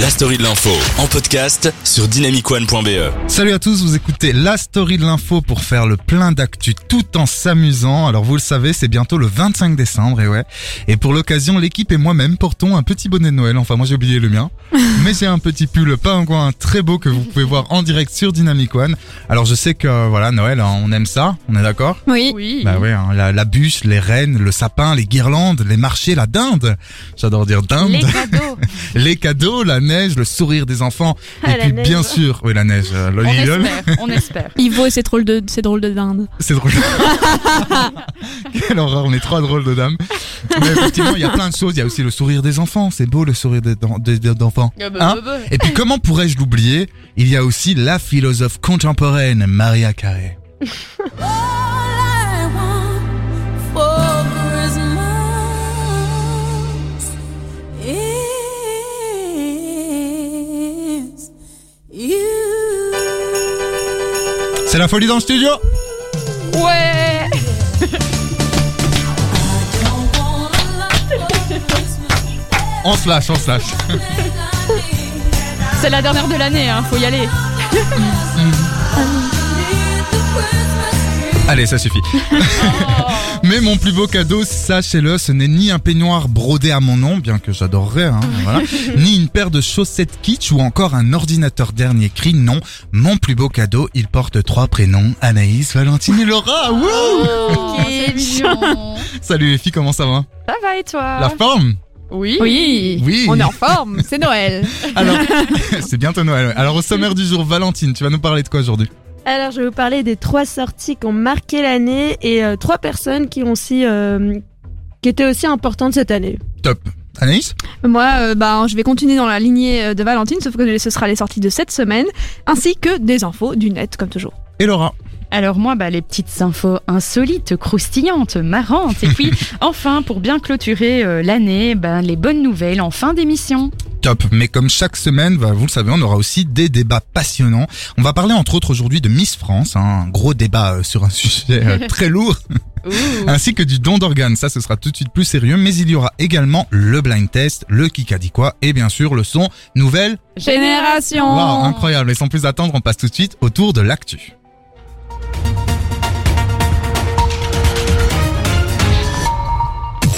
La story de l'info en podcast sur dynamicone.be. Salut à tous, vous écoutez la story de l'info pour faire le plein d'actu tout en s'amusant. Alors vous le savez, c'est bientôt le 25 décembre et ouais. Et pour l'occasion, l'équipe et moi-même portons un petit bonnet de Noël. Enfin moi j'ai oublié le mien. Mais j'ai un petit pull pingouin très beau que vous pouvez voir en direct sur Dynamic One. Alors je sais que voilà, Noël, hein, on aime ça, on est d'accord? Oui. Oui. Bah ouais, hein, la, la bûche, les rennes, le sapin, les guirlandes, les marchés, la dinde. J'adore dire dinde. Les cadeaux. Les cadeaux, la neige, le sourire des enfants. Ah, et puis neige. bien sûr, oui la neige, euh, on espère, on espère. Ivo et ses drôles de, ses drôles de dinde. C'est drôle. Quelle horreur, on est trois drôles de dames. Mais effectivement, il y a plein de choses. Il y a aussi le sourire des enfants. C'est beau le sourire des, d'en- des- des- d'enfants. Hein Et puis comment pourrais-je l'oublier? Il y a aussi la philosophe contemporaine Maria Carré. C'est la folie dans le studio Ouais. On se lâche, on se lâche. C'est la dernière de l'année, hein, faut y aller. Allez, ça suffit. Mais mon plus beau cadeau, sachez-le, ce n'est ni un peignoir brodé à mon nom, bien que j'adorerais, hein, voilà, ni une paire de chaussettes kitsch ou encore un ordinateur dernier cri. Non, mon plus beau cadeau, il porte trois prénoms, Anaïs, Valentine et Laura. Wouh Oh, c'est mignon. Salut les filles, comment ça va Ça va et toi La forme Oui. Oui. Oui. On est en forme. C'est Noël. Alors, c'est bientôt Noël. Alors au sommaire du jour, Valentine, tu vas nous parler de quoi aujourd'hui? Alors, je vais vous parler des trois sorties qui ont marqué l'année et euh, trois personnes qui ont aussi, euh, qui étaient aussi importantes cette année. Top. Anaïs? Moi, euh, bah, je vais continuer dans la lignée euh, de Valentine, sauf que ce sera les sorties de cette semaine, ainsi que des infos du net, comme toujours. et Laura? Alors moi, bah, les petites infos insolites, croustillantes, marrantes. Et puis, enfin, pour bien clôturer euh, l'année, bah, les bonnes nouvelles en fin d'émission. Top. Mais comme chaque semaine, bah, vous le savez, on aura aussi des débats passionnants. On va parler entre autres aujourd'hui de Miss France, hein, un gros débat euh, sur un sujet euh, très lourd, ainsi que du don d'organes. Ça, ce sera tout de suite plus sérieux. Mais il y aura également le blind test, le qui a dit quoi, et bien sûr le son nouvelle. Génération Waouh, incroyable. Et sans plus attendre, on passe tout de suite au tour de l'actu.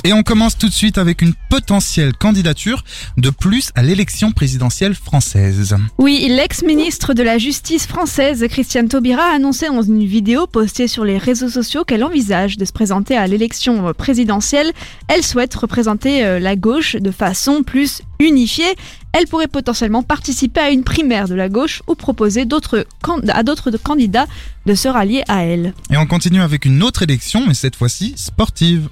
Et on commence tout de suite avec une potentielle candidature de plus à l'élection présidentielle française. Oui, l'ex-ministre de la Justice française, Christiane Taubira, a annoncé dans une vidéo postée sur les réseaux sociaux qu'elle envisage de se présenter à l'élection présidentielle. Elle souhaite représenter euh, la gauche de façon plus unifiée. Elle pourrait potentiellement participer à une primaire de la gauche ou proposer à d'autres candidats de se rallier à elle. Et on continue avec une autre élection, mais cette fois-ci sportive.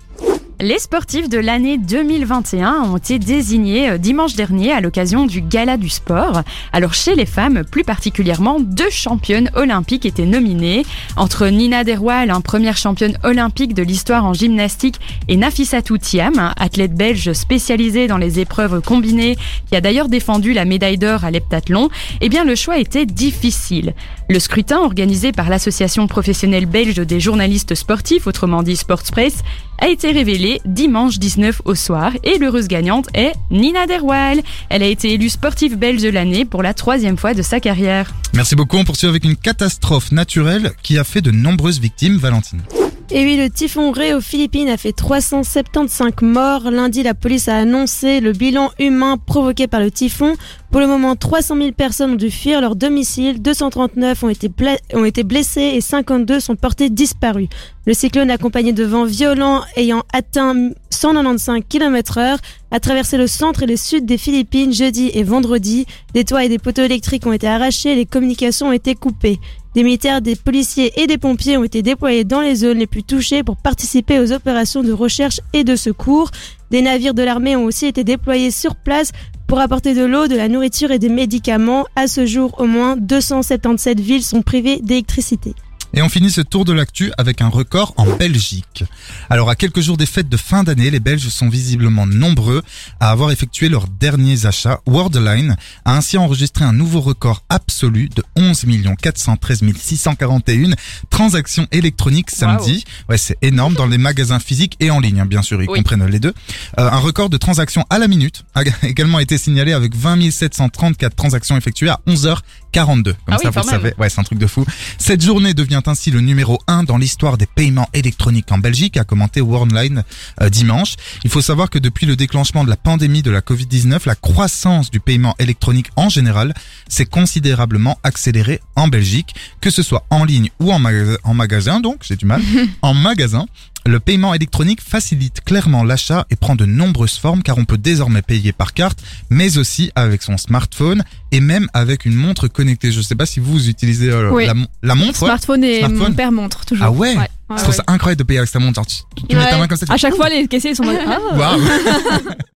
Les sportifs de l'année 2021 ont été désignés euh, dimanche dernier à l'occasion du Gala du sport. Alors chez les femmes, plus particulièrement, deux championnes olympiques étaient nominées. Entre Nina Derwal, hein, première championne olympique de l'histoire en gymnastique, et Nafissatou Thiam, hein, athlète belge spécialisée dans les épreuves combinées, qui a d'ailleurs défendu la médaille d'or à l'heptathlon, eh bien le choix était difficile. Le scrutin organisé par l'association professionnelle belge des journalistes sportifs, autrement dit Sportspress, a été révélé dimanche 19 au soir et l'heureuse gagnante est Nina Derwal. Elle a été élue sportive belge de l'année pour la troisième fois de sa carrière. Merci beaucoup. On poursuit avec une catastrophe naturelle qui a fait de nombreuses victimes, Valentine. Et oui, le typhon Ray aux Philippines a fait 375 morts. Lundi, la police a annoncé le bilan humain provoqué par le typhon. Pour le moment, 300 000 personnes ont dû fuir leur domicile, 239 ont été, ont été blessés et 52 sont portés disparus. Le cyclone accompagné de vents violents ayant atteint 195 km heure a traversé le centre et le sud des Philippines jeudi et vendredi. Des toits et des poteaux électriques ont été arrachés les communications ont été coupées. Des militaires, des policiers et des pompiers ont été déployés dans les zones les plus touchées pour participer aux opérations de recherche et de secours. Des navires de l'armée ont aussi été déployés sur place pour apporter de l'eau, de la nourriture et des médicaments. À ce jour, au moins 277 villes sont privées d'électricité. Et on finit ce tour de l'actu avec un record en Belgique. Alors à quelques jours des fêtes de fin d'année, les Belges sont visiblement nombreux à avoir effectué leurs derniers achats. Worldline a ainsi enregistré un nouveau record absolu de 11 413 641 transactions électroniques samedi. Ouais, c'est énorme dans les magasins physiques et en ligne, hein, bien sûr, ils Oui. comprennent les deux. Euh, un record de transactions à la minute a également été signalé avec 20 734 transactions effectuées à 11h42. Comme Ah oui, ça, vous quand le savez. Ouais, c'est un truc de fou. Cette journée devient ainsi le numéro 1 dans l'histoire des paiements électroniques en Belgique, a commenté Worldline euh, dimanche. Il faut savoir que depuis le déclenchement de la pandémie de la Covid-19, la croissance du paiement électronique en général s'est considérablement accélérée en Belgique, que ce soit en ligne ou en, en magasin, donc j'ai du mal, en magasin. Le paiement électronique facilite clairement l'achat et prend de nombreuses formes car on peut désormais payer par carte, mais aussi avec son smartphone et même avec une montre connectée. Je sais pas si vous utilisez euh, Oui. la, la montre. ouais. Smartphone et Smartphone. mon père montre toujours. Ah ouais, ouais, Je trouve ça incroyable de payer avec sa montre. Genre, tu, tu mets ta Ouais. main comme ça. tu- À chaque fois, les caissiers sont en mode, ah. Waouh